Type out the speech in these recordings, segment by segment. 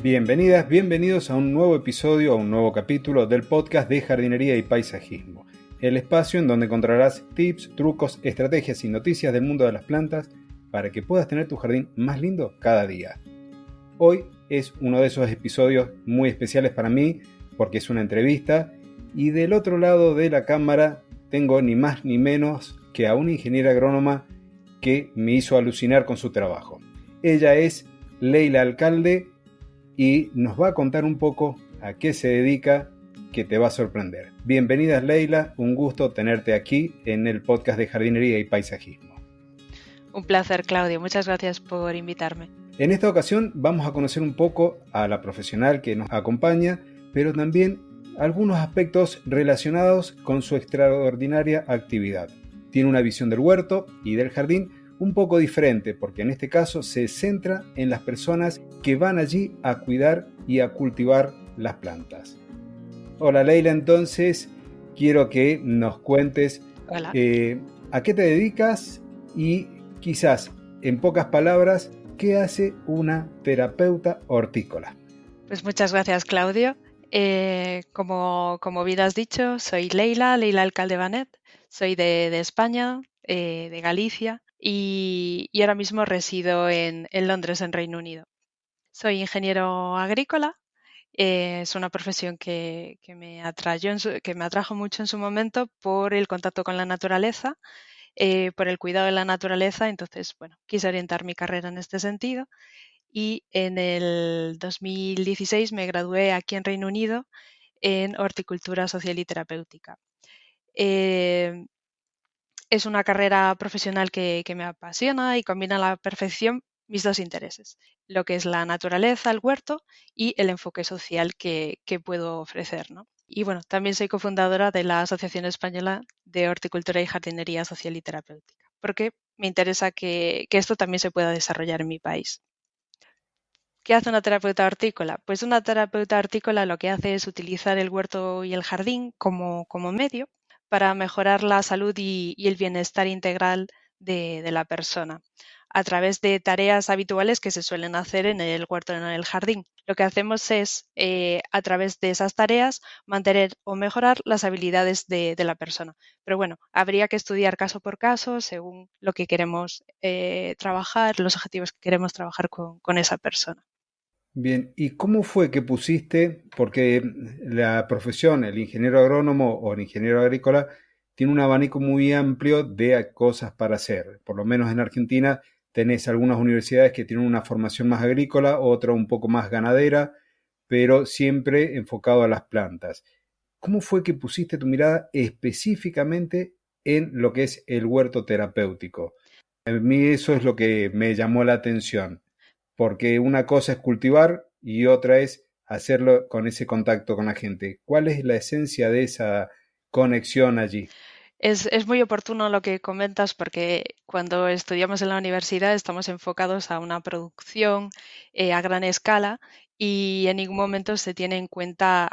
Bienvenidas, bienvenidos a un nuevo episodio, a un nuevo capítulo del podcast de jardinería y paisajismo, el espacio en donde encontrarás tips, trucos, estrategias y noticias del mundo de las plantas para que puedas tener tu jardín más lindo cada día. Hoy es uno de esos episodios muy especiales para mí porque es una entrevista y del otro lado de la cámara tengo ni más ni menos que a una ingeniera agrónoma que me hizo alucinar con su trabajo. Ella es Leila Alcalde y nos va a contar un poco a qué se dedica que te va a sorprender. Bienvenidas Leila, un gusto tenerte aquí en el podcast de jardinería y paisajismo. Un placer Claudio, muchas gracias por invitarme. En esta ocasión vamos a conocer un poco a la profesional que nos acompaña, pero también algunos aspectos relacionados con su extraordinaria actividad. Tiene una visión del huerto y del jardín un poco diferente, porque en este caso se centra en las personas que van allí a cuidar y a cultivar las plantas. Hola Leila, entonces quiero que nos cuentes eh, a qué te dedicas y quizás en pocas palabras, ¿qué hace una terapeuta hortícola? Pues muchas gracias Claudio. Eh, como, como bien has dicho, soy Leila, Leila Alcalde Banet, soy de, España, eh, de Galicia y, ahora mismo resido en, Londres, en Reino Unido. Soy ingeniero agrícola, eh, es una profesión que, me que me atrajo mucho en su momento por el contacto con la naturaleza, por el cuidado de la naturaleza, entonces, bueno, quise orientar mi carrera en este sentido y en el 2016 me gradué aquí en Reino Unido en horticultura social y terapéutica. Eh, es una carrera profesional que, me apasiona y combina a la perfección mis dos intereses, lo que es la naturaleza, el huerto y el enfoque social que, puedo ofrecer. Y bueno, también soy cofundadora de la Asociación Española de Horticultura y Jardinería Social y Terapéutica, porque me interesa que esto también se pueda desarrollar en mi país. ¿Qué hace una terapeuta hortícola? Pues una terapeuta hortícola lo que hace es utilizar el huerto y el jardín como, medio para mejorar la salud y, el bienestar integral de, la persona a través de tareas habituales que se suelen hacer en el huerto o en el jardín. Lo que hacemos es, eh, a través de esas tareas, mantener o mejorar las habilidades de, la persona. Pero bueno, habría que estudiar caso por caso según lo que queremos eh, trabajar, los objetivos que queremos trabajar con esa persona. Bien, ¿y cómo fue que pusiste, porque la profesión, el ingeniero agrónomo o el ingeniero agrícola, tiene un abanico muy amplio de cosas para hacer. Por lo menos en Argentina tenés algunas universidades que tienen una formación más agrícola, otra un poco más ganadera, pero siempre enfocado a las plantas. ¿Cómo fue que pusiste tu mirada específicamente en lo que es el huerto terapéutico? A mí eso es lo que me llamó la atención porque una cosa es cultivar y otra es hacerlo con ese contacto con la gente. ¿Cuál es la esencia de esa conexión allí? Es, muy oportuno lo que comentas porque cuando estudiamos en la universidad estamos enfocados a una producción eh, a gran escala y en ningún momento se tiene en cuenta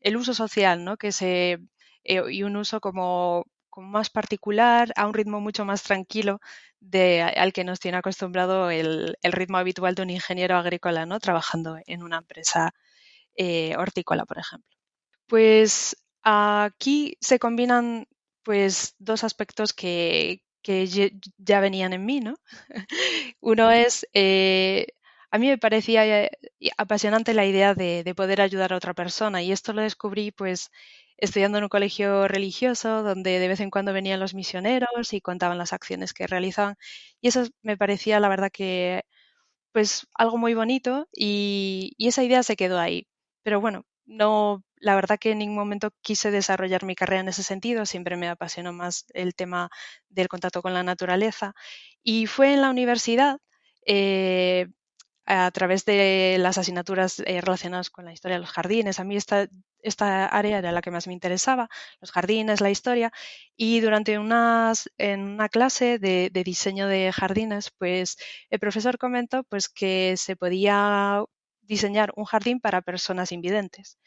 el uso social, ¿no? Que se, eh, y un uso como como más particular, a un ritmo mucho más tranquilo de, al que nos tiene acostumbrado el, ritmo habitual de un ingeniero agrícola, ¿no? Trabajando en una empresa eh, hortícola, por ejemplo. Pues aquí se combinan pues dos aspectos que, ya venían en mí, ¿no? Uno es, eh, a mí me parecía eh, apasionante la idea de, de, poder ayudar a otra persona y esto lo descubrí pues estudiando en un colegio religioso donde de vez en cuando venían los misioneros y contaban las acciones que realizaban. Y eso me parecía, la verdad, que pues algo muy bonito y, esa idea se quedó ahí. Pero bueno, no, la verdad que en ningún momento quise desarrollar mi carrera en ese sentido, siempre me apasionó más el tema del contacto con la naturaleza Y fue en la universidad, eh, a través de las asignaturas eh, relacionadas con la historia de los jardines. A mí esta, esta área era la que más me interesaba, los jardines, la historia. Y durante unas, en una clase de, diseño de jardines, pues el profesor comentó pues, que se podía diseñar un jardín para personas invidentes.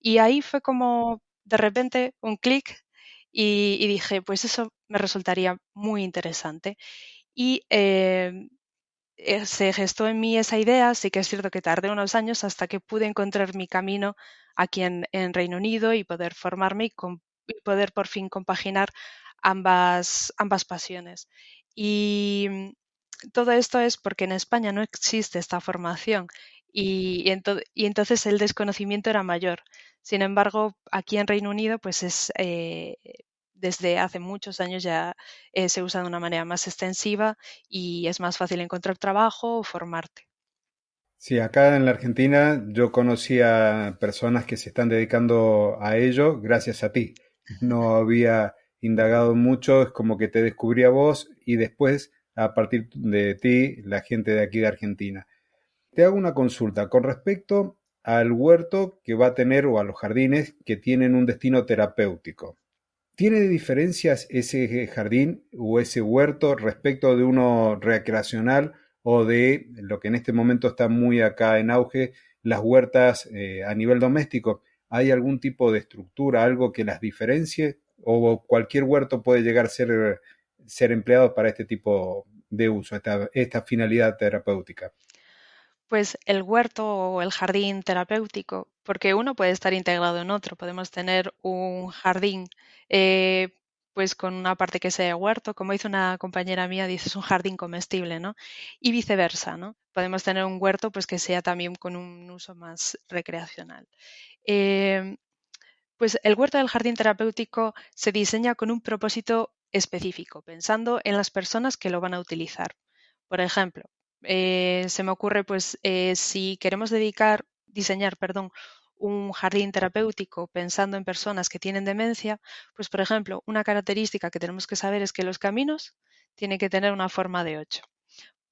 Y ahí fue como de repente un clic y, dije, pues eso me resultaría muy interesante. Y eh, se gestó en mí esa idea, sí que es cierto que tardé unos años hasta que pude encontrar mi camino aquí en, Reino Unido y poder formarme y, poder por fin compaginar ambas, ambas pasiones. Y mm, todo esto es porque en España no existe esta formación y, y, entonces el desconocimiento era mayor. Sin embargo, aquí en Reino Unido, pues es eh, desde hace muchos años ya eh, se usa de una manera más extensiva y es más fácil encontrar trabajo o formarte. Sí, acá en la Argentina yo conocí a personas que se están dedicando a ello gracias a ti. No había indagado mucho, es como que te descubrí a vos y después, a partir de ti, la gente de aquí de Argentina. Te hago una consulta con respecto al huerto que va a tener o a los jardines que tienen un destino terapéutico. ¿Tiene diferencias ese jardín o ese huerto respecto de uno recreacional o de lo que en este momento está muy acá en auge, las huertas eh, a nivel doméstico? ¿Hay algún tipo de estructura, algo que las diferencie? ¿O cualquier huerto puede llegar a ser, ser empleado para este tipo de uso, esta finalidad terapéutica? Pues el huerto o el jardín terapéutico, porque uno puede estar integrado en otro. Podemos tener un jardín eh, pues con una parte que sea huerto, como hizo una compañera mía, dices un jardín comestible, ¿no? Y viceversa, ¿no? Podemos tener un huerto pues que sea también con un uso más recreacional. Eh, pues el huerto del jardín terapéutico se diseña con un propósito específico, pensando en las personas que lo van a utilizar. Por ejemplo, eh, se me ocurre, pues, eh, si queremos dedicar, diseñar, perdón, un jardín terapéutico pensando en personas que tienen demencia, pues, por ejemplo, una característica que tenemos que saber es que los caminos tienen que tener una forma de 8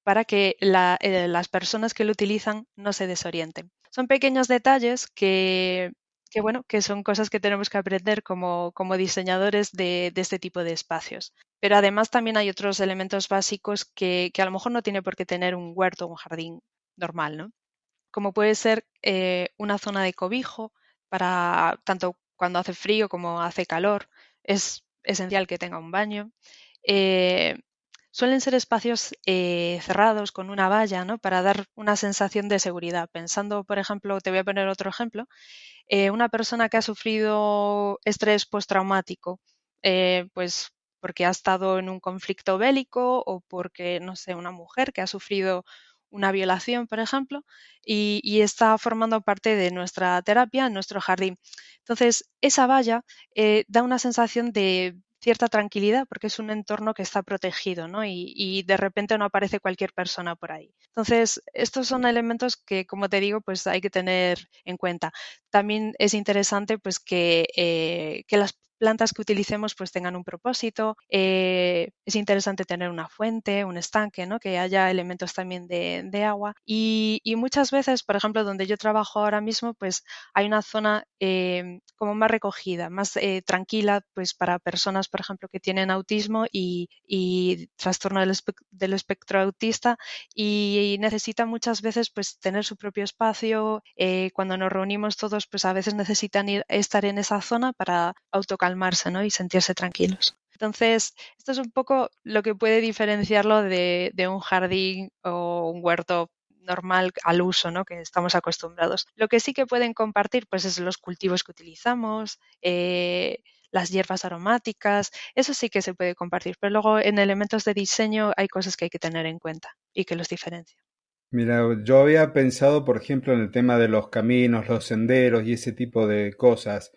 para que eh, las personas que lo utilizan no se desorienten. Son pequeños detalles que que bueno, que son cosas que tenemos que aprender como, como diseñadores de, este tipo de espacios. Pero además también hay otros elementos básicos que, a lo mejor no tiene por qué tener un huerto o un jardín normal, ¿no? Como puede ser eh, una zona de cobijo para tanto cuando hace frío como hace calor. Es esencial que tenga un baño. Eh, suelen ser espacios eh, cerrados con una valla, ¿no? Para dar una sensación de seguridad. Pensando, por ejemplo, te voy a poner otro ejemplo, una persona que ha sufrido estrés postraumático, eh, pues porque ha estado en un conflicto bélico o porque, no sé, una mujer que ha sufrido una violación, por ejemplo, y, está formando parte de nuestra terapia, en nuestro jardín. Entonces, esa valla eh, da una sensación de cierta tranquilidad porque es un entorno que está protegido, ¿no? Y, de repente no aparece cualquier persona por ahí. Entonces, estos son elementos que, como te digo, pues hay que tener en cuenta. También es interesante, pues, que, eh, que las plantas que utilicemos pues tengan un propósito. Eh, es interesante tener una fuente, un estanque, ¿no? que haya elementos también de, agua. Y, muchas veces, por ejemplo, donde yo trabajo ahora mismo, pues hay una zona eh, como más recogida, más eh, tranquila, pues para personas, por ejemplo, que tienen autismo y, trastorno del, espectro autista y, necesitan muchas veces pues tener su propio espacio. cuando nos reunimos todos, pues a veces necesitan ir, estar en esa zona para autocar calmarse ¿no? y sentirse tranquilos. Entonces, esto es un poco lo que puede diferenciarlo de, un jardín o un huerto normal al uso, ¿no? Que estamos acostumbrados. Lo que sí que pueden compartir, pues, es los cultivos que utilizamos, eh, las hierbas aromáticas, eso sí que se puede compartir. Pero luego en elementos de diseño hay cosas que hay que tener en cuenta y que los diferencian. Mira, yo había pensado, por ejemplo, en el tema de los caminos, los senderos y ese tipo de cosas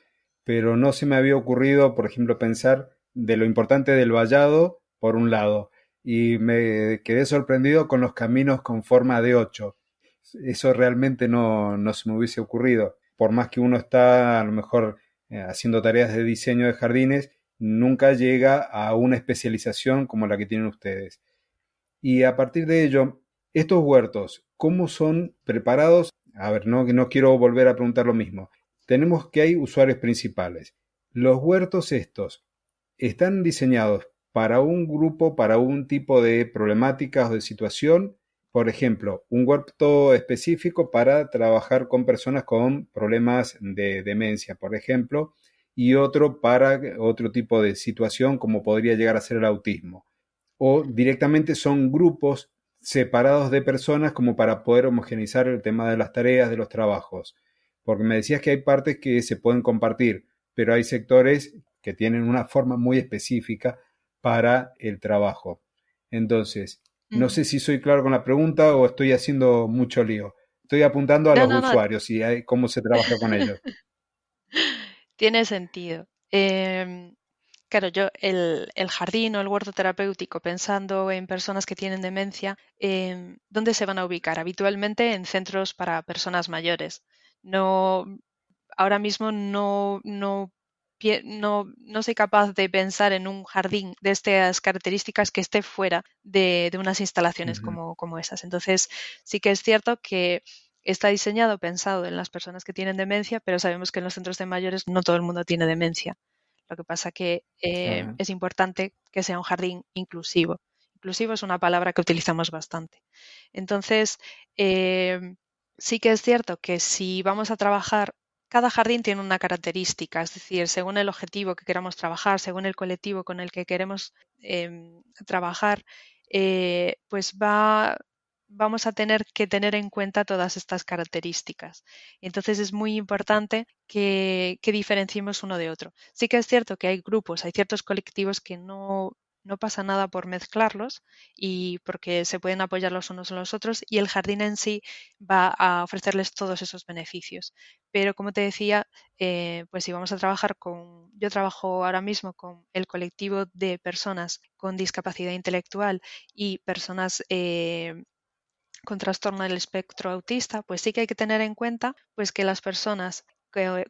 pero no se me había ocurrido, por ejemplo, pensar de lo importante del vallado, por un lado, y me quedé sorprendido con los caminos con forma de 8. Eso realmente no, no se me hubiese ocurrido. Por más que uno está a lo mejor eh, haciendo tareas de diseño de jardines, nunca llega a una especialización como la que tienen ustedes. Y a partir de ello, estos huertos, ¿cómo son preparados? A ver, no, no quiero volver a preguntar lo mismo. Tenemos que hay usuarios principales. Los huertos estos están diseñados para un grupo, para un tipo de problemáticas o de situación. Por ejemplo, un huerto específico para trabajar con personas con problemas de demencia, por ejemplo, y otro para otro tipo de situación como podría llegar a ser el autismo. O directamente son grupos separados de personas como para poder homogeneizar el tema de las tareas, de los trabajos. Porque me decías que hay partes que se pueden compartir, pero hay sectores que tienen una forma muy específica para el trabajo. Entonces, no sé si soy claro con la pregunta o estoy haciendo mucho lío. Estoy apuntando a los usuarios y cómo se trabaja con ellos. Tiene sentido. Em, claro, yo el, jardín o el huerto terapéutico, pensando en personas que tienen demencia, em, ¿dónde se van a ubicar? Habitualmente en centros para personas mayores. No, ahora mismo no, no no, no soy capaz de pensar en un jardín de estas características que esté fuera de, unas instalaciones como, como esas. Entonces, sí que es cierto que está diseñado pensado en las personas que tienen demencia, pero sabemos que en los centros de mayores no todo el mundo tiene demencia. Lo que pasa que eh, es importante que sea un jardín inclusivo. Inclusivo es una palabra que utilizamos bastante. Entonces, eh, sí que es cierto que si vamos a trabajar cada jardín tiene una característica, es decir, según el objetivo que queramos trabajar, según el colectivo con el que queremos em, trabajar, eh, pues va, vamos a tener que tener en cuenta todas estas características. Entonces es muy importante que, que diferenciemos uno de otro. Sí que es cierto que hay grupos, hay ciertos colectivos que no, no pasa nada por mezclarlos y porque se pueden apoyar los unos en los otros y el jardín en sí va a ofrecerles todos esos beneficios. Pero como te decía, eh, pues si vamos a trabajar con, yo trabajo ahora mismo con el colectivo de personas con discapacidad intelectual y personas eh, con trastorno del espectro autista, pues sí que hay que tener en cuenta pues que las personas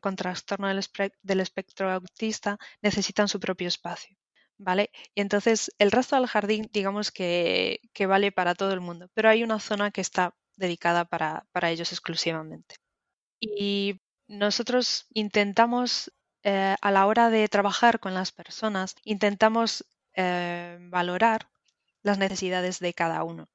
con trastorno del espectro autista necesitan su propio espacio. Y entonces el resto del jardín, digamos que, vale para todo el mundo, pero hay una zona que está dedicada para, ellos exclusivamente. Y nosotros intentamos, eh, a la hora de trabajar con las personas, intentamos eh, valorar las necesidades de cada uno.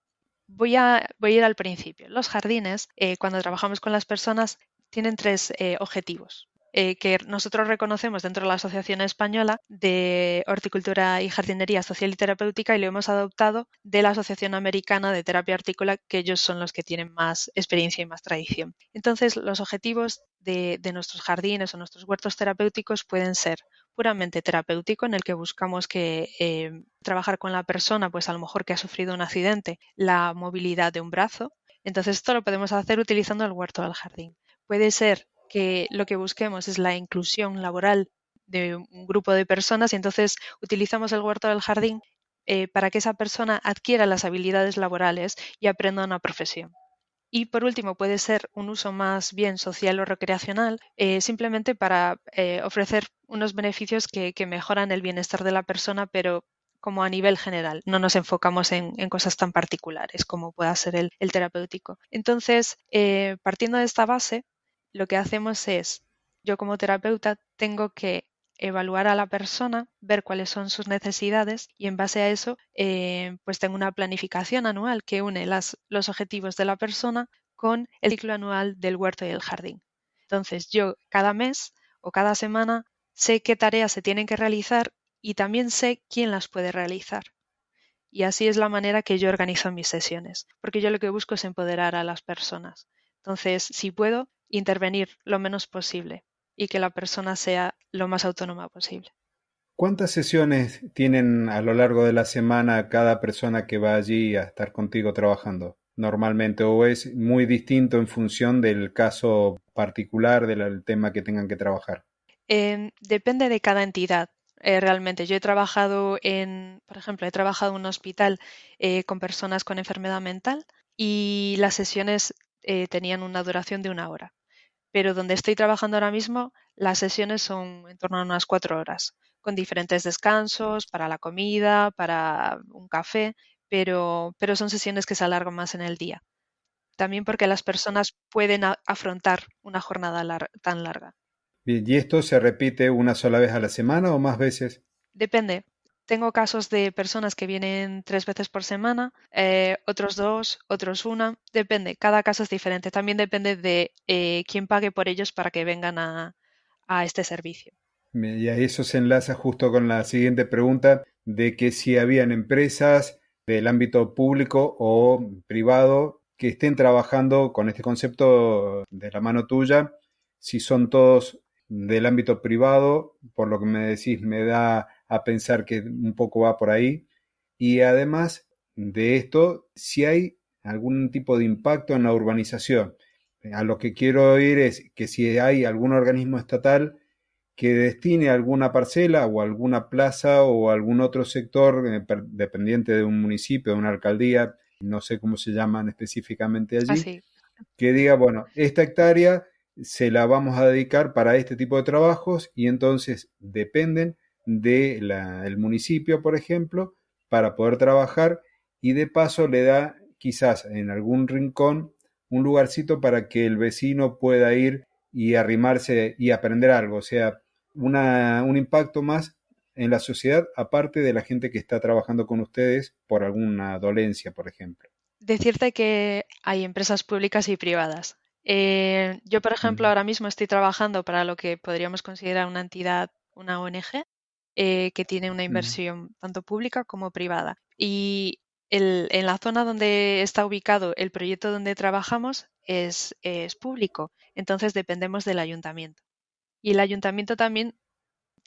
Voy a, voy a ir al principio. Los jardines, eh, cuando trabajamos con las personas, tienen tres objetivos. Eh, que nosotros reconocemos dentro de la Asociación Española de Horticultura y Jardinería Social y Terapéutica y lo hemos adoptado de la Asociación Americana de Terapia Hortícola, que ellos son los que tienen más experiencia y más tradición. Entonces, los objetivos de, nuestros jardines o nuestros huertos terapéuticos pueden ser puramente terapéutico, en el que buscamos que eh, trabajar con la persona, pues a lo mejor que ha sufrido un accidente, la movilidad de un brazo. Entonces, esto lo podemos hacer utilizando el huerto del jardín. Puede ser que lo que busquemos es la inclusión laboral de un grupo de personas y entonces utilizamos el huerto del jardín eh, para que esa persona adquiera las habilidades laborales y aprenda una profesión. Y por último, puede ser un uso más bien social o recreacional, eh, simplemente para eh, ofrecer unos beneficios que, mejoran el bienestar de la persona, pero como a nivel general. No nos enfocamos en, cosas tan particulares como pueda ser el, el terapéutico. Entonces, partiendo de esta base, lo que hacemos es, yo como terapeuta tengo que evaluar a la persona, ver cuáles son sus necesidades y en base a eso, eh, pues tengo una planificación anual que une los objetivos de la persona con el ciclo anual del huerto y el jardín. Entonces yo cada mes o cada semana sé qué tareas se tienen que realizar y también sé quién las puede realizar. Y así es la manera que yo organizo mis sesiones, porque yo lo que busco es empoderar a las personas. Entonces, si puedo, intervenir lo menos posible y que la persona sea lo más autónoma posible. ¿Cuántas sesiones tienen a lo largo de la semana cada persona que va allí a estar contigo trabajando normalmente o es muy distinto en función del caso particular del tema que tengan que trabajar? Em, depende de cada entidad. Eh, realmente, yo he trabajado en, por ejemplo, he trabajado en un hospital eh, con personas con enfermedad mental y las sesiones eh, tenían una duración de una hora pero donde estoy trabajando ahora mismo, las sesiones son en torno a unas cuatro horas, con diferentes descansos para la comida, para un café, pero, pero son sesiones que se alargan más en el día. También porque las personas pueden afrontar una jornada tan larga. ¿Y esto se repite una sola vez a la semana o más veces? Depende. Tengo casos de personas que vienen tres veces por semana, eh, otros dos, otros una. Depende, cada caso es diferente. También depende de eh, quién pague por ellos para que vengan a, a este servicio. Y a eso se enlaza justo con la siguiente pregunta de que si habían empresas del ámbito público o privado que estén trabajando con este concepto de la mano tuya, si son todos del ámbito privado, por lo que me decís, me da a pensar que un poco va por ahí. Y además de esto, si hay algún tipo de impacto en la urbanización. A lo que quiero oír es que si hay algún organismo estatal que destine alguna parcela o alguna plaza o algún otro sector eh, dependiente de un municipio, de una alcaldía, no sé cómo se llaman específicamente allí, que diga, bueno, esta hectárea se la vamos a dedicar para este tipo de trabajos y entonces dependen del municipio, por ejemplo, para poder trabajar y de paso le da quizás en algún rincón un lugarcito para que el vecino pueda ir y arrimarse y aprender algo, o sea, una, un impacto más en la sociedad aparte de la gente que está trabajando con ustedes por alguna dolencia, por ejemplo. Decirte que hay empresas públicas y privadas. Eh, yo, por ejemplo, ahora mismo estoy trabajando para lo que podríamos considerar una entidad, una ONG, eh, que tiene una inversión tanto pública como privada. Y en la zona donde está ubicado el proyecto donde trabajamos es, es público, entonces dependemos del ayuntamiento. Y el ayuntamiento también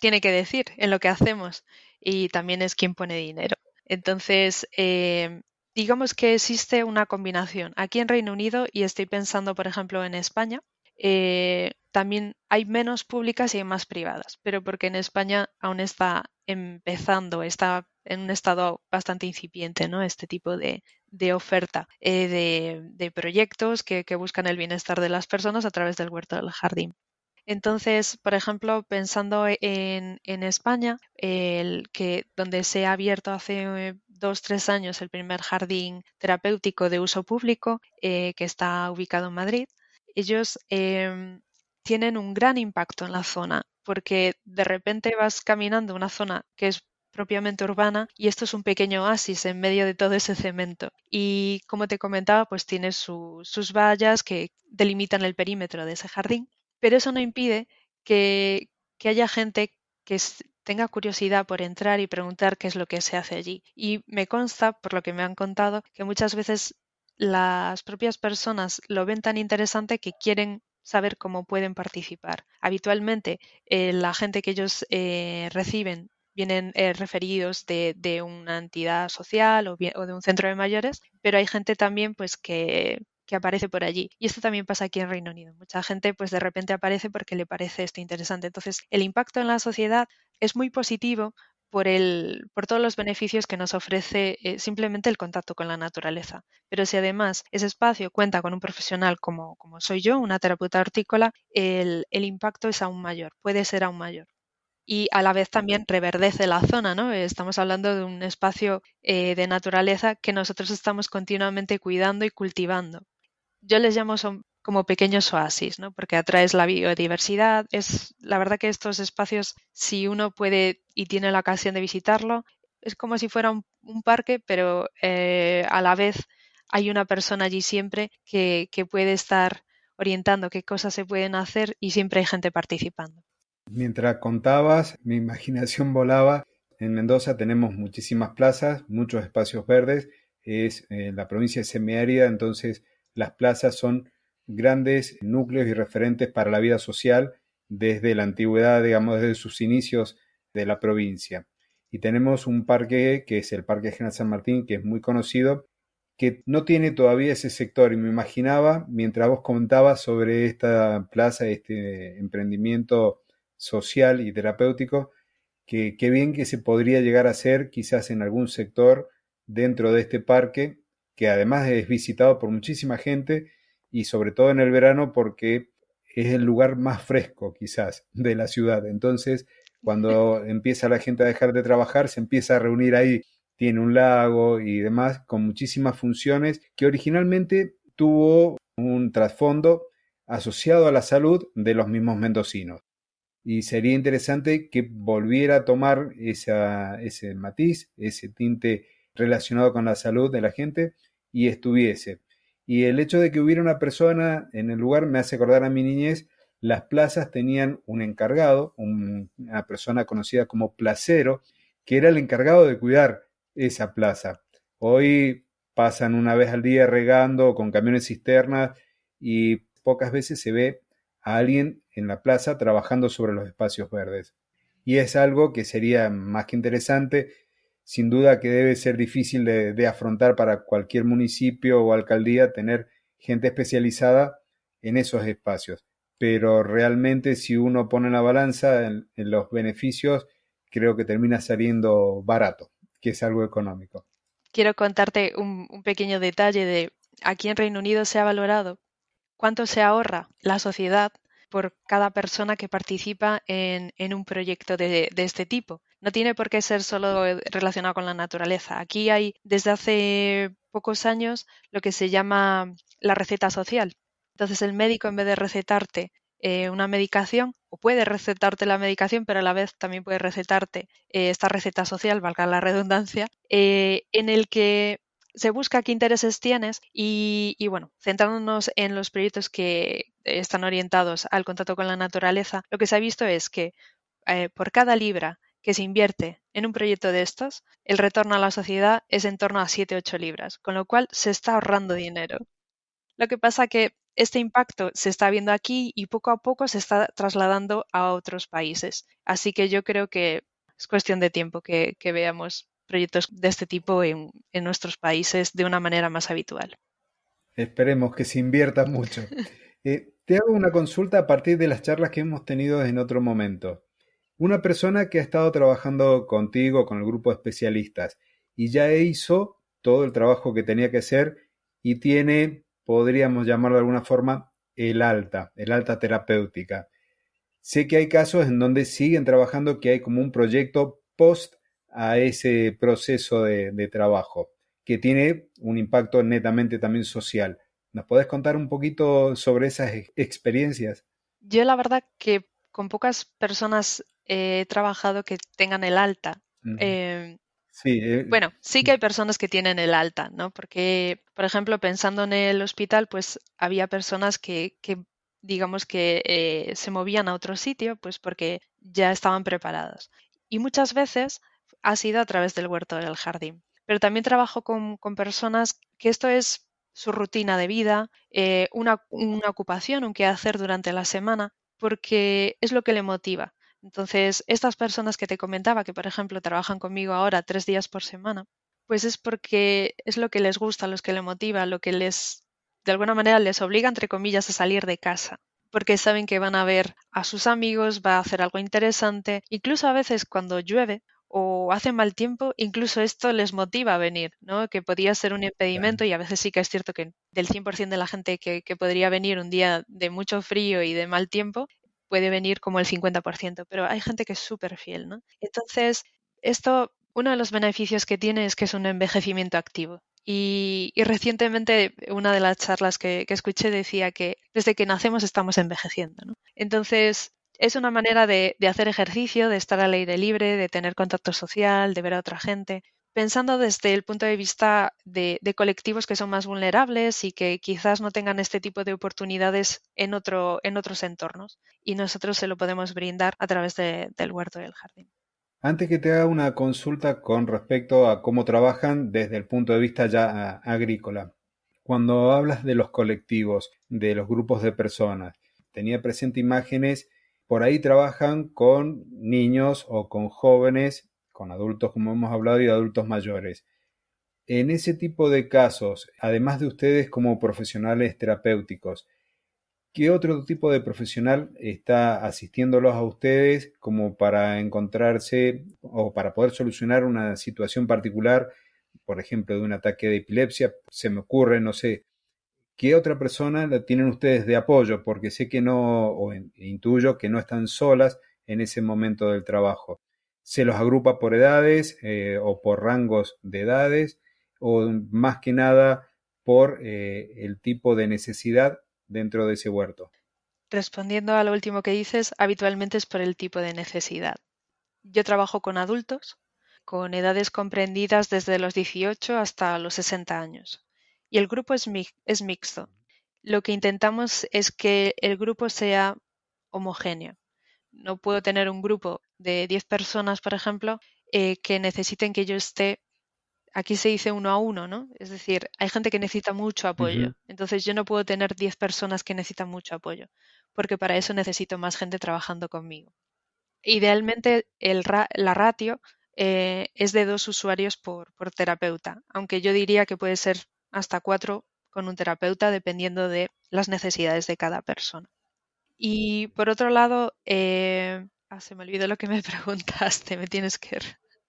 tiene que decir en lo que hacemos y también es quien pone dinero. Entonces, eh, digamos que existe una combinación. Aquí en Reino Unido, y estoy pensando, por ejemplo, en España, eh, también hay menos públicas y hay más privadas, pero porque en España aún está empezando, está en un estado bastante incipiente, ¿no? Este tipo de, oferta eh, de, proyectos que, buscan el bienestar de las personas a través del huerto del jardín. Entonces, por ejemplo, pensando en, España, el que donde se ha abierto hace dos, tres años el primer jardín terapéutico de uso público, eh, que está ubicado en Madrid, ellos em, tienen un gran impacto en la zona, porque de repente vas caminando una zona que es propiamente urbana y esto es un pequeño oasis en medio de todo ese cemento. Y como te comentaba, pues tiene sus vallas que delimitan el perímetro de ese jardín, pero eso no impide que, que haya gente que tenga curiosidad por entrar y preguntar qué es lo que se hace allí. Y me consta, por lo que me han contado, que muchas veces las propias personas lo ven tan interesante que quieren saber cómo pueden participar. Habitualmente, eh, la gente que ellos eh, reciben vienen eh, referidos de, una entidad social o, de un centro de mayores, pero hay gente también pues que, aparece por allí. Y esto también pasa aquí en Reino Unido. Mucha gente pues de repente aparece porque le parece esto interesante. Entonces, el impacto en la sociedad es muy positivo por, el, por todos los beneficios que nos ofrece eh, simplemente el contacto con la naturaleza. Pero si además ese espacio cuenta con un profesional como, como soy yo, una terapeuta hortícola, el, impacto es aún mayor, puede ser aún mayor y a la vez también reverdece la zona, ¿no? Estamos hablando de un espacio eh, de naturaleza que nosotros estamos continuamente cuidando y cultivando. Yo les llamo son como pequeños oasis, ¿no? Porque atraes la biodiversidad. Es la verdad que estos espacios, si uno puede y tiene la ocasión de visitarlo, es como si fuera un, parque, pero eh, a la vez hay una persona allí siempre que, puede estar orientando qué cosas se pueden hacer y siempre hay gente participando. Mientras contabas, mi imaginación volaba. En Mendoza tenemos muchísimas plazas, muchos espacios verdes. Es eh, la provincia semiárida, entonces las plazas son grandes núcleos y referentes para la vida social desde la antigüedad, digamos, desde sus inicios de la provincia. Y tenemos un parque que es el Parque General San Martín, que es muy conocido, que no tiene todavía ese sector. Y me imaginaba, mientras vos comentabas sobre esta plaza, este emprendimiento social y terapéutico, que qué bien que se podría llegar a hacer quizás en algún sector dentro de este parque, que además es visitado por muchísima gente y sobre todo en el verano porque es el lugar más fresco quizás de la ciudad. Entonces, cuando empieza la gente a dejar de trabajar, se empieza a reunir ahí tiene un lago y demás, con muchísimas funciones, que originalmente tuvo un trasfondo asociado a la salud de los mismos mendocinos. Y sería interesante que volviera a tomar ese matiz, ese tinte relacionado con la salud de la gente y estuviese. Y el hecho de que hubiera una persona en el lugar me hace acordar a mi niñez, las plazas tenían un encargado, una persona conocida como placero, que era el encargado de cuidar esa plaza. Hoy pasan una vez al día regando con camiones cisternas y pocas veces se ve a alguien en la plaza trabajando sobre los espacios verdes. Y es algo que sería más que interesante, sin duda que debe ser difícil de, afrontar para cualquier municipio o alcaldía tener gente especializada en esos espacios. Pero realmente si uno pone la balanza en los beneficios, creo que termina saliendo barato, que es algo económico. Quiero contarte un, pequeño detalle de aquí en Reino Unido se ha valorado cuánto se ahorra la sociedad por cada persona que participa en, un proyecto de, este tipo. No tiene por qué ser solo relacionado con la naturaleza. Aquí hay desde hace pocos años lo que se llama la receta social. Entonces el médico en vez de recetarte eh, una medicación, o puede recetarte la medicación, pero a la vez también puede recetarte eh, esta receta social, valga la redundancia, eh, en el que se busca qué intereses tienes y, bueno, centrándonos en los proyectos que están orientados al contacto con la naturaleza, lo que se ha visto es que por cada libra que se invierte en un proyecto de estos, el retorno a la sociedad es en torno a 7-8 libras, con lo cual se está ahorrando dinero. Lo que pasa que este impacto se está viendo aquí y poco a poco se está trasladando a otros países. Así que yo creo que es cuestión de tiempo que, veamos proyectos de este tipo en, nuestros países de una manera más habitual. Esperemos que se invierta mucho. Eh, te hago una consulta a partir de las charlas que hemos tenido en otro momento. Una persona que ha estado trabajando contigo, con el grupo de especialistas, y ya hizo todo el trabajo que tenía que hacer y tiene podríamos llamarlo de alguna forma el alta, el alta terapéutica. Sé que hay casos en donde siguen trabajando, que hay como un proyecto post a ese proceso de, trabajo, que tiene un impacto netamente también social. ¿Nos podés contar un poquito sobre esas experiencias? Yo la verdad que con pocas personas he trabajado que tengan el alta. Eh, bueno, sí que hay personas que tienen el alta, ¿no? Porque, por ejemplo, pensando en el hospital, pues había personas que, digamos que eh, se movían a otro sitio, pues porque ya estaban preparadas. Y muchas veces ha sido a través del huerto del jardín. Pero también trabajo con, personas que esto es su rutina de vida, eh, una, una ocupación, un hacer durante la semana, porque es lo que le motiva. Entonces, estas personas que te comentaba, que por ejemplo trabajan conmigo ahora tres días por semana, pues es porque es lo que les gusta, lo que les motiva, lo que les, de alguna manera, les obliga, entre comillas, a salir de casa. Porque saben que van a ver a sus amigos, va a hacer algo interesante. Incluso a veces cuando llueve o hace mal tiempo, incluso esto les motiva a venir, ¿no? Que podría ser un impedimento y a veces sí que es cierto que del 100% de la gente que, que, podría venir un día de mucho frío y de mal tiempo, puede venir como el 50%, pero hay gente que es súper fiel, ¿no? Entonces, esto, uno de los beneficios que tiene es que es un envejecimiento activo. Y, recientemente una de las charlas que, escuché decía que desde que nacemos estamos envejeciendo. ¿no? Entonces, es una manera de, hacer ejercicio, de estar al aire libre, de tener contacto social, de ver a otra gente pensando desde el punto de vista de, colectivos que son más vulnerables y que quizás no tengan este tipo de oportunidades en, otro, en otros entornos. Y nosotros se lo podemos brindar a través del huerto del jardín. Antes que te haga una consulta con respecto a cómo trabajan desde el punto de vista ya agrícola, cuando hablas de los colectivos, de los grupos de personas, tenía presente imágenes, por ahí trabajan con niños o con jóvenes con adultos como hemos hablado y adultos mayores. En ese tipo de casos, además de ustedes como profesionales terapéuticos, ¿qué otro tipo de profesional está asistiéndolos a ustedes como para encontrarse o para poder solucionar una situación particular, por ejemplo, de un ataque de epilepsia? Se me ocurre, no sé, ¿qué otra persona la tienen ustedes de apoyo? Porque sé que no, o intuyo que no están solas en ese momento del trabajo se los agrupa por edades eh, o por rangos de edades o más que nada por eh, el tipo de necesidad dentro de ese huerto. Respondiendo a lo último que dices, habitualmente es por el tipo de necesidad. Yo trabajo con adultos con edades comprendidas desde los 18 hasta los 60 años. Y el grupo es, es mixto. Lo que intentamos es que el grupo sea homogéneo. No puedo tener un grupo de 10 personas, por ejemplo, eh, que necesiten que yo esté aquí se dice uno a uno, ¿no? Es decir, hay gente que necesita mucho apoyo. Entonces yo no puedo tener 10 personas que necesitan mucho apoyo, porque para eso necesito más gente trabajando conmigo. Idealmente el la ratio eh, es de dos usuarios por, por terapeuta, aunque yo diría que puede ser hasta cuatro con un terapeuta dependiendo de las necesidades de cada persona. Y por otro lado, eh, ah, se me olvidó lo que me preguntaste, me tienes que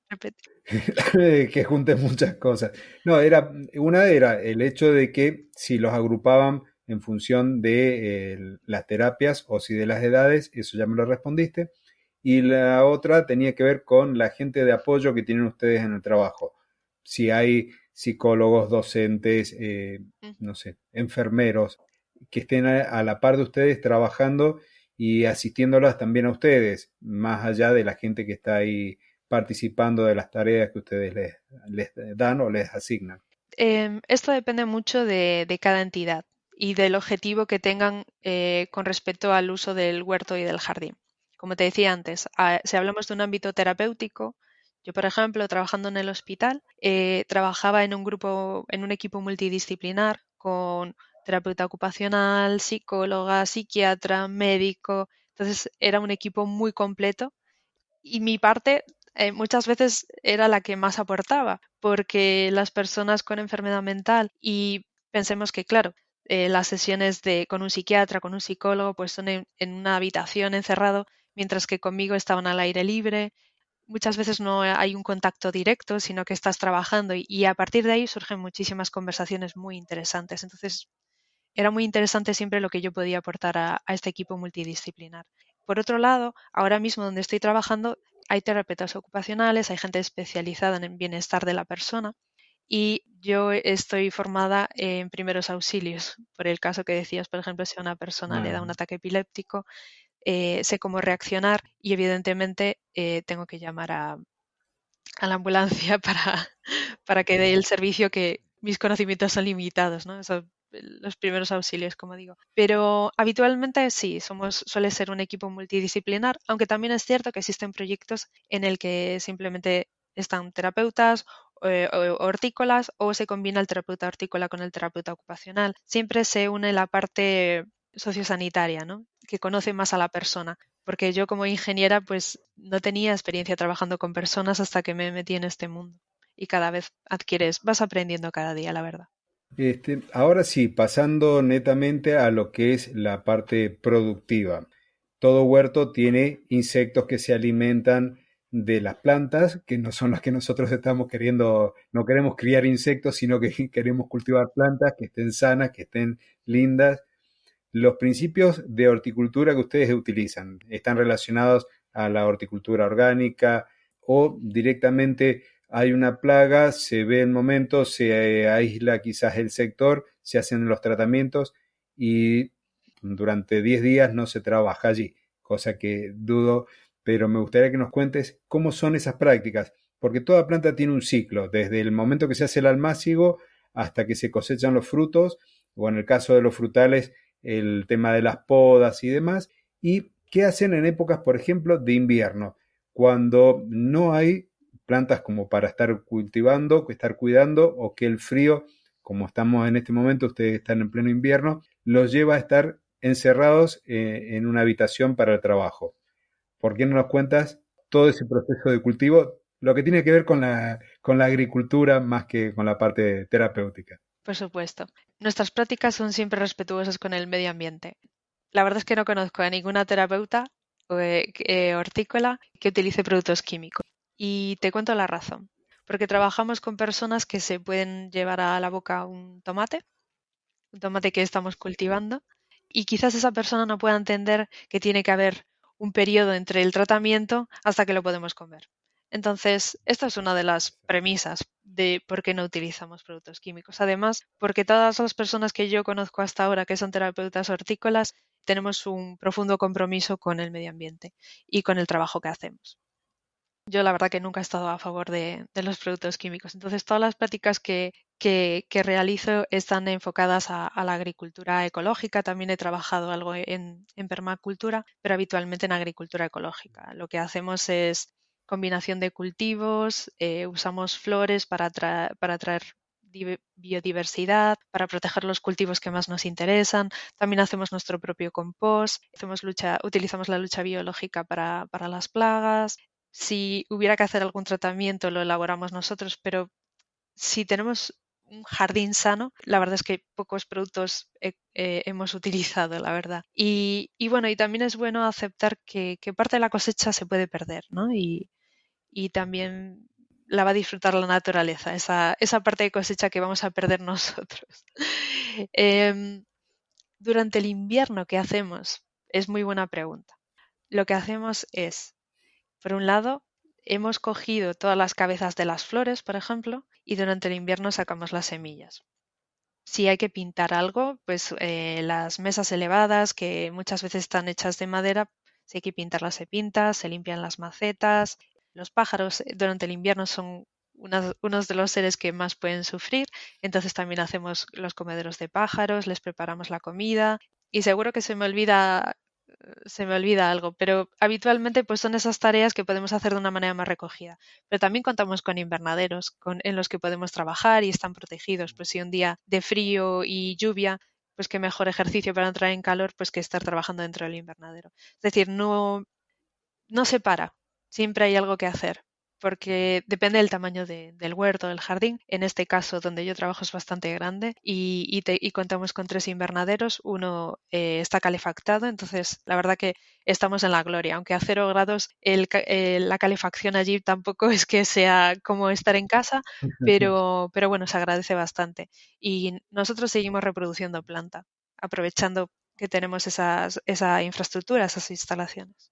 que junten muchas cosas. No, era, una era el hecho de que si los agrupaban en función de eh, las terapias o si de las edades, eso ya me lo respondiste. Y la otra tenía que ver con la gente de apoyo que tienen ustedes en el trabajo. Si hay psicólogos, docentes, eh, no sé, enfermeros, que estén a, la par de ustedes trabajando y asistiéndolas también a ustedes, más allá de la gente que está ahí participando de las tareas que ustedes les, dan o les asignan? Em, esto depende mucho de, cada entidad y del objetivo que tengan eh, con respecto al uso del huerto y del jardín. Como te decía antes, si hablamos de un ámbito terapéutico, yo, por ejemplo, trabajando en el hospital, eh, trabajaba en un grupo, en un equipo multidisciplinar con terapeuta ocupacional, psicóloga, psiquiatra, médico. Entonces era un equipo muy completo y mi parte eh, muchas veces era la que más aportaba, porque las personas con enfermedad mental y pensemos que, claro, eh, las sesiones de, con un psiquiatra, con un psicólogo, pues son en, una habitación encerrado, mientras que conmigo estaban al aire libre. Muchas veces no hay un contacto directo, sino que estás trabajando y, a partir de ahí surgen muchísimas conversaciones muy interesantes. Entonces, era muy interesante siempre lo que yo podía aportar a este equipo multidisciplinar. Por otro lado, ahora mismo donde estoy trabajando hay terapeutas ocupacionales, hay gente especializada en el bienestar de la persona y yo estoy formada en primeros auxilios. Por el caso que decías, por ejemplo, si a una persona le da un ataque epiléptico, eh, sé cómo reaccionar y evidentemente eh, tengo que llamar a, la ambulancia para, para que dé el servicio que mis conocimientos son limitados, ¿no? los primeros auxilios, como digo. Pero habitualmente sí, somos, suele ser un equipo multidisciplinar, aunque también es cierto que existen proyectos en el que simplemente están terapeutas eh, o hortícolas o se combina el terapeuta hortícola con el terapeuta ocupacional. Siempre se une la parte sociosanitaria, ¿no? que conoce más a la persona. Porque yo como ingeniera pues no tenía experiencia trabajando con personas hasta que me metí en este mundo. Y cada vez adquieres, vas aprendiendo cada día, la verdad. Este, ahora sí, pasando netamente a lo que es la parte productiva. Todo huerto tiene insectos que se alimentan de las plantas, que no son las que nosotros estamos queriendo, no queremos criar insectos, sino que queremos cultivar plantas que estén sanas, que estén lindas. Los principios de horticultura que ustedes utilizan están relacionados a la horticultura orgánica o directamente hay una plaga, se ve el momento, se aísla quizás el sector, se hacen los tratamientos y durante 10 días no se trabaja allí, cosa que dudo, pero me gustaría que nos cuentes cómo son esas prácticas, porque toda planta tiene un ciclo, desde el momento que se hace el almácigo hasta que se cosechan los frutos, o en el caso de los frutales, el tema de las podas y demás, y qué hacen en épocas, por ejemplo, de invierno, cuando no hay plantas como para estar cultivando, estar cuidando, o que el frío, como estamos en este momento, ustedes están en pleno invierno, los lleva a estar encerrados eh, en una habitación para el trabajo. ¿Por qué no nos cuentas todo ese proceso de cultivo, lo que tiene que ver con la, con la agricultura más que con la parte terapéutica? Por supuesto. Nuestras prácticas son siempre respetuosas con el medio ambiente. La verdad es que no conozco a ninguna terapeuta o eh, hortícola que utilice productos químicos. Y te cuento la razón. Porque trabajamos con personas que se pueden llevar a la boca un tomate, un tomate que estamos cultivando, y quizás esa persona no pueda entender que tiene que haber un periodo entre el tratamiento hasta que lo podemos comer. Entonces, esta es una de las premisas de por qué no utilizamos productos químicos. Además, porque todas las personas que yo conozco hasta ahora que son terapeutas hortícolas tenemos un profundo compromiso con el medio ambiente y con el trabajo que hacemos. Yo la verdad que nunca he estado a favor de, los productos químicos. Entonces, todas las prácticas que, realizo están enfocadas a, la agricultura ecológica. También he trabajado algo en, permacultura, pero habitualmente en agricultura ecológica. Lo que hacemos es combinación de cultivos, eh, usamos flores para, para atraer biodiversidad, para proteger los cultivos que más nos interesan. También hacemos nuestro propio compost, hacemos lucha, utilizamos la lucha biológica para, para las plagas. Si hubiera que hacer algún tratamiento, lo elaboramos nosotros, pero si tenemos un jardín sano, la verdad es que pocos productos eh, hemos utilizado, la verdad. Y, bueno, y también es bueno aceptar que, parte de la cosecha se puede perder, ¿no? Y, y también la va a disfrutar la naturaleza, esa, esa parte de cosecha que vamos a perder nosotros. Em, durante el invierno, ¿qué hacemos? Es muy buena pregunta. Lo que hacemos es, por un lado, hemos cogido todas las cabezas de las flores, por ejemplo, y durante el invierno sacamos las semillas. Si hay que pintar algo, pues eh, las mesas elevadas, que muchas veces están hechas de madera, si hay que pintarlas se pinta, se limpian las macetas, los pájaros eh, durante el invierno son unos de los seres que más pueden sufrir, entonces también hacemos los comederos de pájaros, les preparamos la comida y seguro que se me olvida eh, se me olvida algo, pero habitualmente pues son esas tareas que podemos hacer de una manera más recogida. Pero también contamos con invernaderos con, en los que podemos trabajar y están protegidos. Pues si un día de frío y lluvia, pues qué mejor ejercicio para entrar en calor pues que estar trabajando dentro del invernadero. Es decir, no, no se para siempre hay algo que hacer, porque depende del tamaño del huerto, del jardín. En este caso, donde yo trabajo es bastante grande y, contamos con tres invernaderos. Uno eh, está calefactado, entonces la verdad que estamos en la gloria. Aunque a cero grados eh, la calefacción allí tampoco es que sea como estar en casa, pero, pero bueno, se agradece bastante. Y nosotros seguimos reproduciendo planta, aprovechando que tenemos esas, esa infraestructura, esas instalaciones.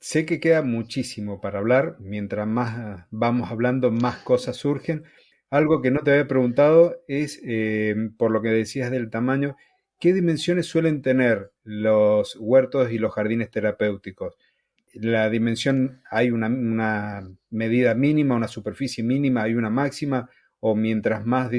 Sé que queda muchísimo para hablar, mientras más vamos hablando, más cosas surgen. Algo que no te había preguntado es, eh, por lo que decías del tamaño, ¿qué dimensiones suelen tener los huertos y los jardines terapéuticos? La dimensión, ¿hay una, medida mínima, una superficie mínima, hay una máxima? ¿O mientras más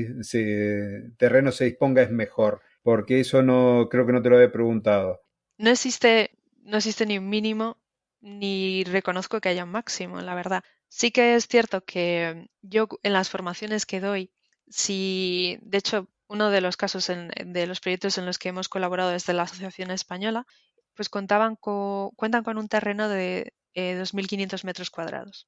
terreno se disponga es mejor? Porque eso no creo que no te lo había preguntado. No existe, no existe ni un mínimo ni reconozco que haya un máximo, la verdad. Sí que es cierto que yo en las formaciones que doy, si de hecho uno de los casos de los proyectos en los que hemos colaborado desde la Asociación Española, pues contaban con, cuentan con un terreno de 2.500 eh, metros cuadrados.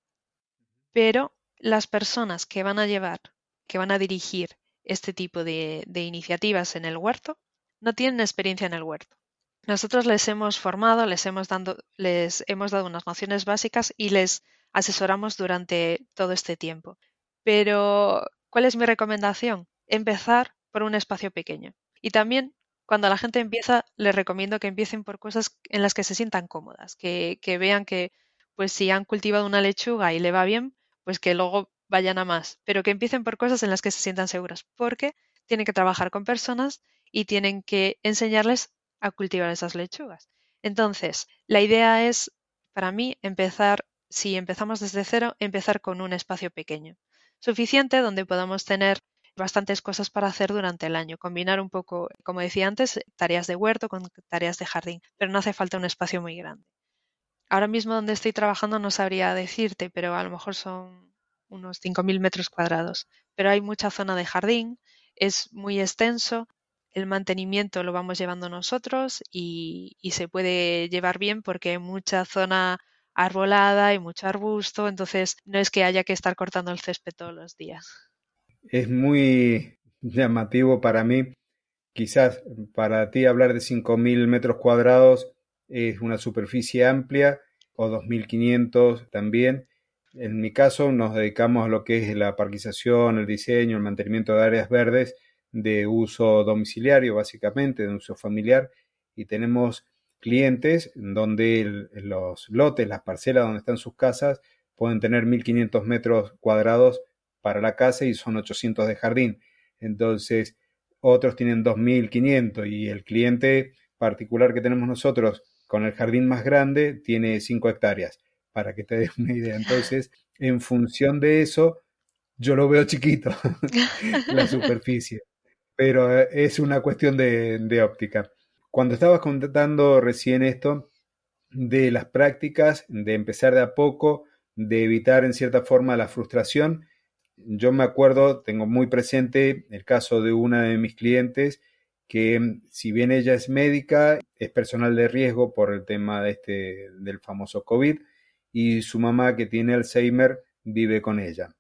Pero las personas que van a llevar, que van a dirigir este tipo de iniciativas en el huerto, no tienen experiencia en el huerto. Nosotros les hemos formado, les hemos, les hemos dado unas nociones básicas y les asesoramos durante todo este tiempo. Pero, ¿cuál es mi recomendación? Empezar por un espacio pequeño. Y también, cuando la gente empieza, les recomiendo que empiecen por cosas en las que se sientan cómodas, que, que vean que, pues si han cultivado una lechuga y le va bien, pues que luego vayan a más, pero que empiecen por cosas en las que se sientan seguras, porque tienen que trabajar con personas y tienen que enseñarles a cultivar esas lechugas. Entonces, la idea es, para mí, empezar, si empezamos desde cero, empezar con un espacio pequeño, suficiente donde podamos tener bastantes cosas para hacer durante el año, combinar un poco, como decía antes, tareas de huerto con tareas de jardín, pero no hace falta un espacio muy grande. Ahora mismo donde estoy trabajando no sabría decirte, pero a lo mejor son unos 5.000 metros cuadrados, pero hay mucha zona de jardín, es muy extenso, el mantenimiento lo vamos llevando nosotros y, se puede llevar bien porque hay mucha zona arbolada y mucho arbusto, entonces no es que haya que estar cortando el césped todos los días. Es muy llamativo para mí. Quizás para ti hablar de 5.000 metros cuadrados es una superficie amplia o 2.500 también. En mi caso nos dedicamos a lo que es la parquización, el diseño, el mantenimiento de áreas verdes de uso domiciliario, básicamente, de uso familiar, y tenemos clientes donde los lotes, las parcelas donde están sus casas, pueden tener 1500 metros cuadrados para la casa y son 800 de jardín. Entonces, otros tienen 2500 y el cliente particular que tenemos nosotros con el jardín más grande tiene 5 hectáreas, para que te des una idea. Entonces, en función de eso, yo lo veo chiquito, la superficie, pero eh, es una cuestión de, óptica. Cuando estabas contando recién esto de las prácticas, de empezar de a poco, de evitar en cierta forma la frustración, yo me acuerdo, tengo muy presente el caso de una de mis clientes que si bien ella es médica, es personal de riesgo por el tema de este, del famoso COVID y su mamá que tiene Alzheimer vive con ella.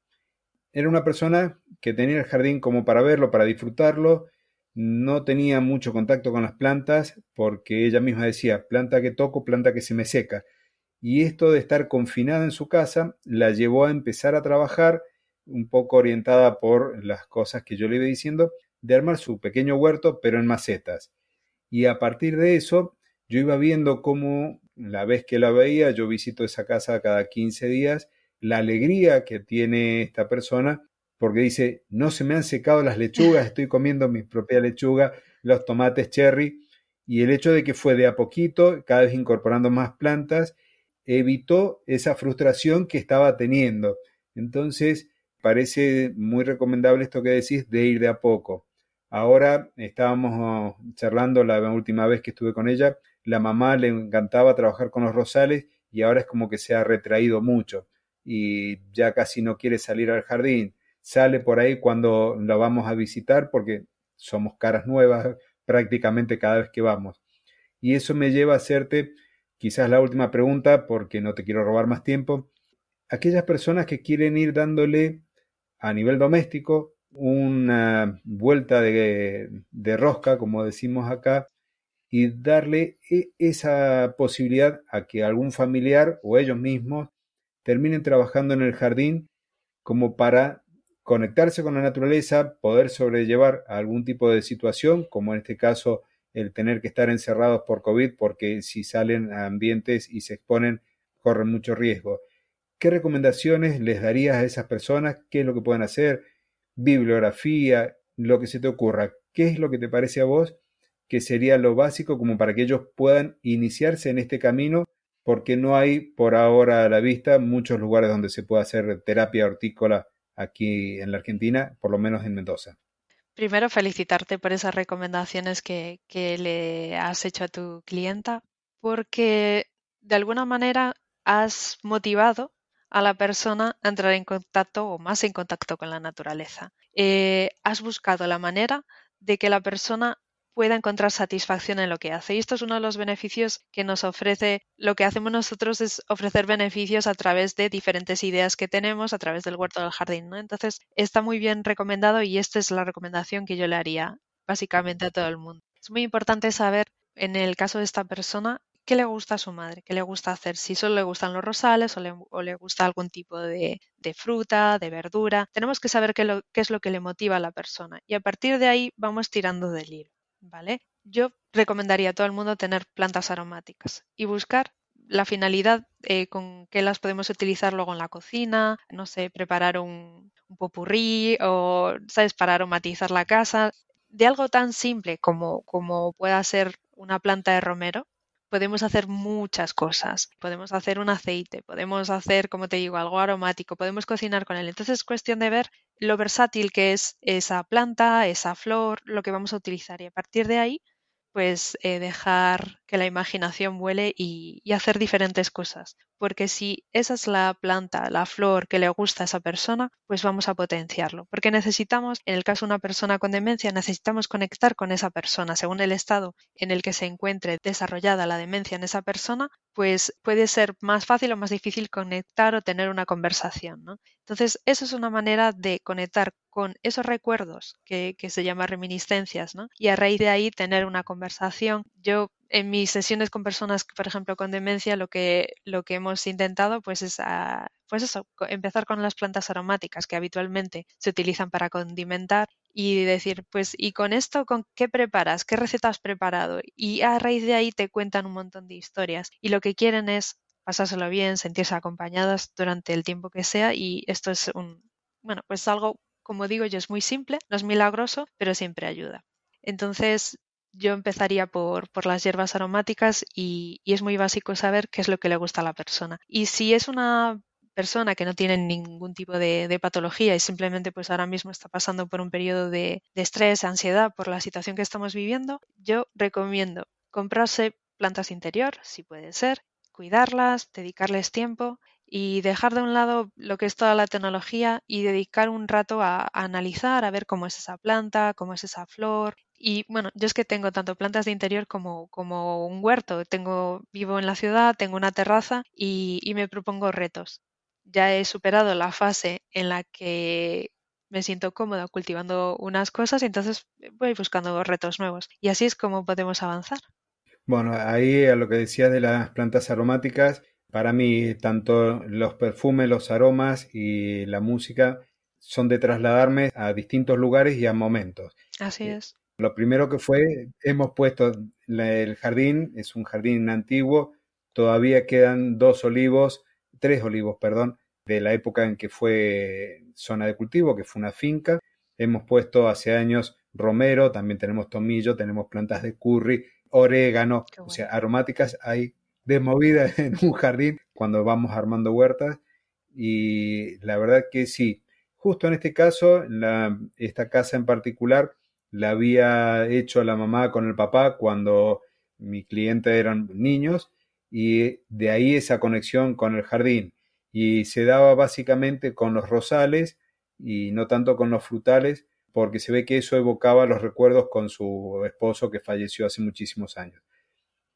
Era una persona que tenía el jardín como para verlo, para disfrutarlo, no tenía mucho contacto con las plantas porque ella misma decía, planta que toco, planta que se me seca. Y esto de estar confinada en su casa la llevó a empezar a trabajar un poco orientada por las cosas que yo le iba diciendo, de armar su pequeño huerto, pero en macetas. Y a partir de eso, yo iba viendo cómo la vez que la veía, yo visito esa casa cada 15 días, la alegría que tiene esta persona, porque dice, no se me han secado las lechugas, estoy comiendo mi propia lechuga, los tomates cherry, y el hecho de que fue de a poquito, cada vez incorporando más plantas, evitó esa frustración que estaba teniendo. Entonces, parece muy recomendable esto que decís de ir de a poco. Ahora estábamos charlando la última vez que estuve con ella, la mamá le encantaba trabajar con los rosales y ahora es como que se ha retraído mucho y ya casi no quiere salir al jardín. Sale por ahí cuando la vamos a visitar porque somos caras nuevas prácticamente cada vez que vamos. Y eso me lleva a hacerte quizás la última pregunta porque no te quiero robar más tiempo. Aquellas personas que quieren ir dándole a nivel doméstico una vuelta de, rosca, como decimos acá, y darle e, esa posibilidad a que algún familiar o ellos mismos terminen trabajando en el jardín como para conectarse con la naturaleza, poder sobrellevar algún tipo de situación, como en este caso el tener que estar encerrados por COVID, porque si salen a ambientes y se exponen, corren mucho riesgo. ¿Qué recomendaciones les darías a esas personas? ¿Qué es lo que pueden hacer? Bibliografía, lo que se te ocurra. ¿Qué es lo que te parece a vos que sería lo básico como para que ellos puedan iniciarse en este camino? Porque no hay por ahora a la vista muchos lugares donde se pueda hacer terapia hortícola aquí en la Argentina, por lo menos en Mendoza. Primero, felicitarte por esas recomendaciones que, que le has hecho a tu clienta, porque de alguna manera has motivado a la persona a entrar en contacto o más en contacto con la naturaleza. Eh, has buscado la manera de que la persona pueda encontrar satisfacción en lo que hace. Y esto es uno de los beneficios que nos ofrece, lo que hacemos nosotros es ofrecer beneficios a través de diferentes ideas que tenemos a través del huerto del jardín. Entonces, está muy bien recomendado y esta es la recomendación que yo le haría básicamente a todo el mundo. Es muy importante saber, en el caso de esta persona, qué le gusta a su madre, qué le gusta hacer, si solo le gustan los rosales o le, gusta algún tipo de, fruta, de verdura. Tenemos que saber qué, qué, es lo que le motiva a la persona y a partir de ahí vamos tirando del hilo, ¿vale? Yo recomendaría a todo el mundo tener plantas aromáticas y buscar la finalidad eh, con que las podemos utilizar luego en la cocina, no sé, preparar un, un popurrí o, ¿sabes?, para aromatizar la casa. De algo tan simple como, como pueda ser una planta de romero, podemos hacer muchas cosas. Podemos hacer un aceite, podemos hacer, como te digo, algo aromático, podemos cocinar con él. Entonces es cuestión de ver lo versátil que es esa planta, esa flor, lo que vamos a utilizar. Y a partir de ahí, pues eh, dejar que la imaginación vuele y, hacer diferentes cosas. Porque si esa es la planta, la flor que le gusta a esa persona, pues vamos a potenciarlo. Porque necesitamos, en el caso de una persona con demencia, necesitamos conectar con esa persona. Según el estado en el que se encuentre desarrollada la demencia en esa persona, pues puede ser más fácil o más difícil conectar o tener una conversación. ¿no? Entonces, eso es una manera de conectar con esos recuerdos que, se llama reminiscencias, ¿no? Y a raíz de ahí tener una conversación. Yo en mis sesiones con personas, por ejemplo, con demencia, lo que, lo que hemos intentado pues es a, pues eso, empezar con las plantas aromáticas que habitualmente se utilizan para condimentar y decir, pues, ¿y con esto con qué preparas? ¿Qué receta has preparado? Y a raíz de ahí te cuentan un montón de historias y lo que quieren es pasárselo bien, sentirse acompañadas durante el tiempo que sea y esto es un, bueno, pues algo, como digo yo, es muy simple, no es milagroso, pero siempre ayuda. Entonces, yo empezaría por, por las hierbas aromáticas y, es muy básico saber qué es lo que le gusta a la persona. Y si es una persona que no tiene ningún tipo de, de patología y simplemente pues ahora mismo está pasando por un periodo de, de estrés, ansiedad por la situación que estamos viviendo, yo recomiendo comprarse plantas interior, si puede ser, cuidarlas, dedicarles tiempo y dejar de un lado lo que es toda la tecnología y dedicar un rato a, analizar, a ver cómo es esa planta, cómo es esa flor. Y bueno, yo es que tengo tanto plantas de interior como, como un huerto. Tengo, vivo en la ciudad, tengo una terraza y, y me propongo retos. Ya he superado la fase en la que me siento cómoda cultivando unas cosas y entonces voy buscando retos nuevos. Y así es como podemos avanzar. Bueno, ahí a lo que decías de las plantas aromáticas, para mí, tanto los perfumes, los aromas y la música son de trasladarme a distintos lugares y a momentos. Así es. Lo primero que fue, hemos puesto el jardín, es un jardín antiguo, todavía quedan dos olivos, tres olivos, perdón, de la época en que fue zona de cultivo, que fue una finca. Hemos puesto hace años romero, también tenemos tomillo, tenemos plantas de curry, orégano, bueno. o sea, aromáticas hay de movida en un jardín cuando vamos armando huertas y la verdad que sí, justo en este caso, esta casa en particular la había hecho la mamá con el papá cuando mi cliente eran niños y de ahí esa conexión con el jardín y se daba básicamente con los rosales y no tanto con los frutales porque se ve que eso evocaba los recuerdos con su esposo que falleció hace muchísimos años.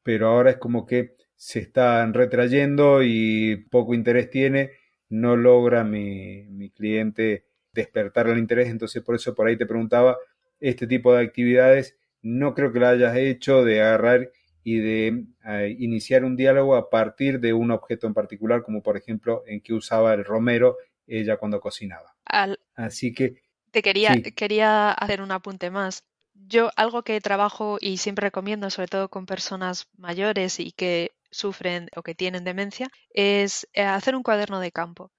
Pero ahora es como que se están retrayendo y poco interés tiene, no logra mi, mi cliente despertar el interés, entonces por eso por ahí te preguntaba, este tipo de actividades no creo que la hayas hecho de agarrar y de uh, iniciar un diálogo a partir de un objeto en particular, como por ejemplo en que usaba el romero ella cuando cocinaba. Al... Así que... Te quería, sí. quería hacer un apunte más. Yo algo que trabajo y siempre recomiendo, sobre todo con personas mayores y que sufren o que tienen demencia, es eh, hacer un cuaderno de campo.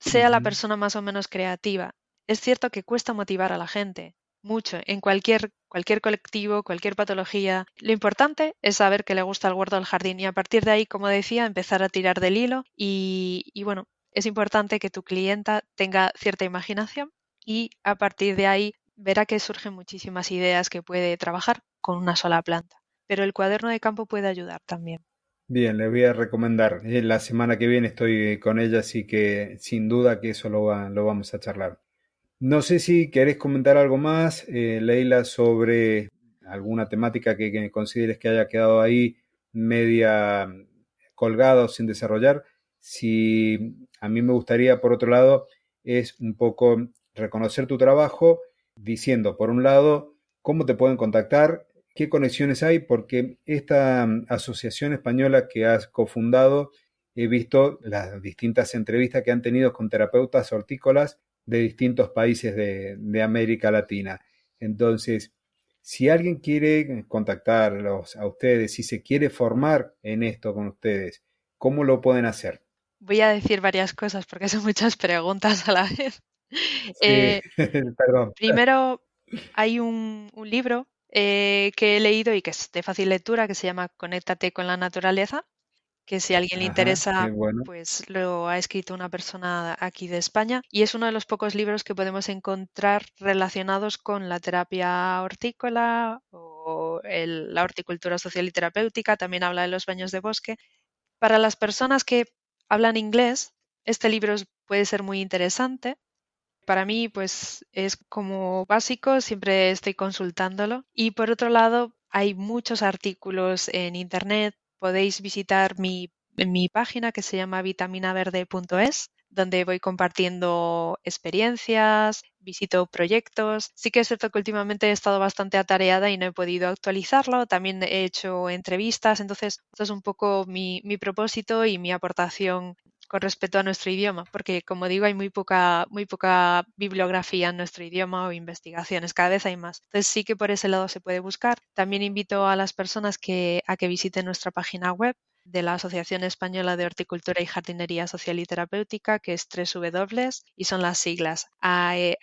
Sea la persona más o menos creativa. Es cierto que cuesta motivar a la gente, mucho, en cualquier, cualquier colectivo, cualquier patología. Lo importante es saber que le gusta el huerto del jardín y a partir de ahí, como decía, empezar a tirar del hilo y, y bueno, es importante que tu clienta tenga cierta imaginación y a partir de ahí verá que surgen muchísimas ideas que puede trabajar con una sola planta. Pero el cuaderno de campo puede ayudar también. Bien, le voy a recomendar. La semana que viene estoy con ella, así que sin duda que eso lo, va, lo vamos a charlar. No sé si querés comentar algo más, eh, Leila, sobre alguna temática que, que, consideres que haya quedado ahí media colgada o sin desarrollar. Si a mí me gustaría, por otro lado, es un poco reconocer tu trabajo diciendo, por un lado, cómo te pueden contactar, qué conexiones hay, porque esta asociación española que has cofundado, he visto las distintas entrevistas que han tenido con terapeutas hortícolas de distintos países de, de América Latina. Entonces, si alguien quiere contactarlos a ustedes, si se quiere formar en esto con ustedes, ¿cómo lo pueden hacer? Voy a decir varias cosas porque son muchas preguntas a la vez. Sí, eh, perdón. Primero, hay un, un libro eh, que he leído y que es de fácil lectura que se llama Conéctate con la naturaleza, que si a alguien le interesa, bueno. pues lo ha escrito una persona aquí de España y es uno de los pocos libros que podemos encontrar relacionados con la terapia hortícola o el, la horticultura social y terapéutica, también habla de los baños de bosque. Para las personas que hablan inglés, este libro puede ser muy interesante. Para mí, pues es como básico, siempre estoy consultándolo. Y por otro lado, hay muchos artículos en Internet podéis visitar mi, mi página que se llama vitaminaverde.es donde voy compartiendo experiencias, visito proyectos. Sí que es cierto que últimamente he estado bastante atareada y no he podido actualizarlo. También he hecho entrevistas, entonces esto es un poco mi, mi propósito y mi aportación con respecto a nuestro idioma, porque como digo, hay muy poca, muy poca bibliografía en nuestro idioma o investigaciones, cada vez hay más. Entonces sí que por ese lado se puede buscar. También invito a las personas que, a que visiten nuestra página web de la Asociación Española de Horticultura y Jardinería Social y Terapéutica, que es W y son las siglas aehjst.org.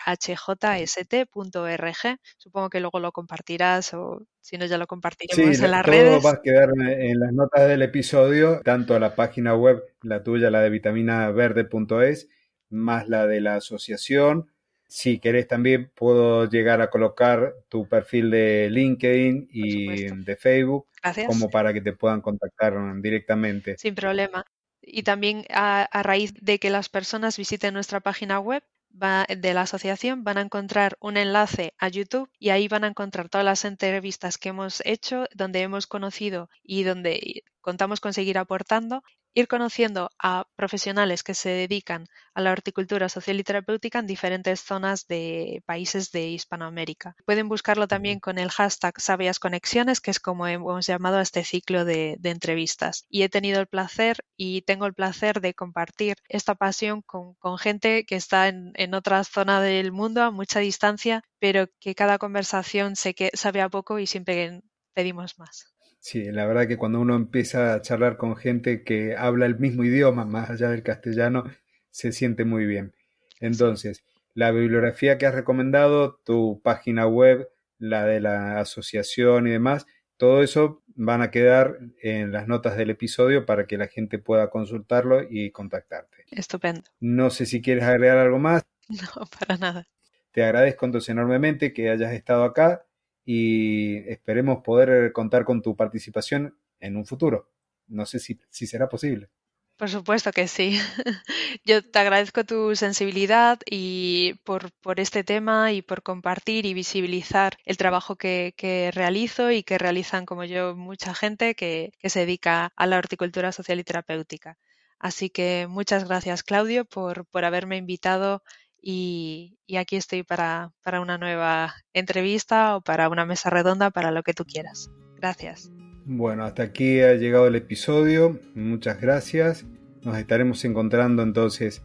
Supongo que luego lo compartirás o si no ya lo compartiremos en las todo redes. va a quedar en las notas del episodio, tanto la página web, la tuya, la de vitaminaverde.es, más la de la asociación si querés también puedo llegar a colocar tu perfil de LinkedIn y de Facebook como para que te puedan contactar directamente. Sin problema. Y también a, raíz de que las personas visiten nuestra página web de la asociación van a encontrar un enlace a YouTube y ahí van a encontrar todas las entrevistas que hemos hecho, donde hemos conocido y donde contamos con seguir aportando ir conociendo a profesionales que se dedican a la horticultura social y terapéutica en diferentes zonas de países de Hispanoamérica. Pueden buscarlo también con el hashtag Sabias Conexiones, que es como hemos llamado a este ciclo de, entrevistas. Y he tenido el placer y tengo el placer de compartir esta pasión con, gente que está en, en otra zona del mundo a mucha distancia, pero que cada conversación sé que sabe a poco y siempre pedimos más. Sí, la verdad que cuando uno empieza a charlar con gente que habla el mismo idioma, más allá del castellano, se siente muy bien. Entonces, la bibliografía que has recomendado, tu página web, la de la asociación y demás, todo eso van a quedar en las notas del episodio para que la gente pueda consultarlo y contactarte. Estupendo. No sé si quieres agregar algo más. No, para nada. Te agradezco entonces enormemente que hayas estado acá y esperemos poder contar con tu participación en un futuro. No sé si, si será posible. Por supuesto que sí. Yo te agradezco tu sensibilidad y por, por, este tema y por compartir y visibilizar el trabajo que, que, realizo y que realizan como yo mucha gente que, que se dedica a la horticultura social y terapéutica. Así que muchas gracias Claudio por, por haberme invitado y, aquí estoy para, para una nueva entrevista o para una mesa redonda, para lo que tú quieras. Gracias. Bueno, hasta aquí ha llegado el episodio. Muchas gracias. Nos estaremos encontrando entonces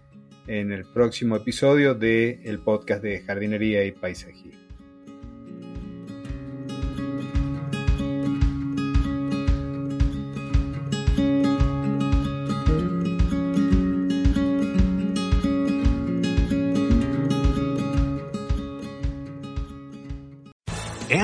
en el próximo episodio del el podcast de jardinería y paisajismo.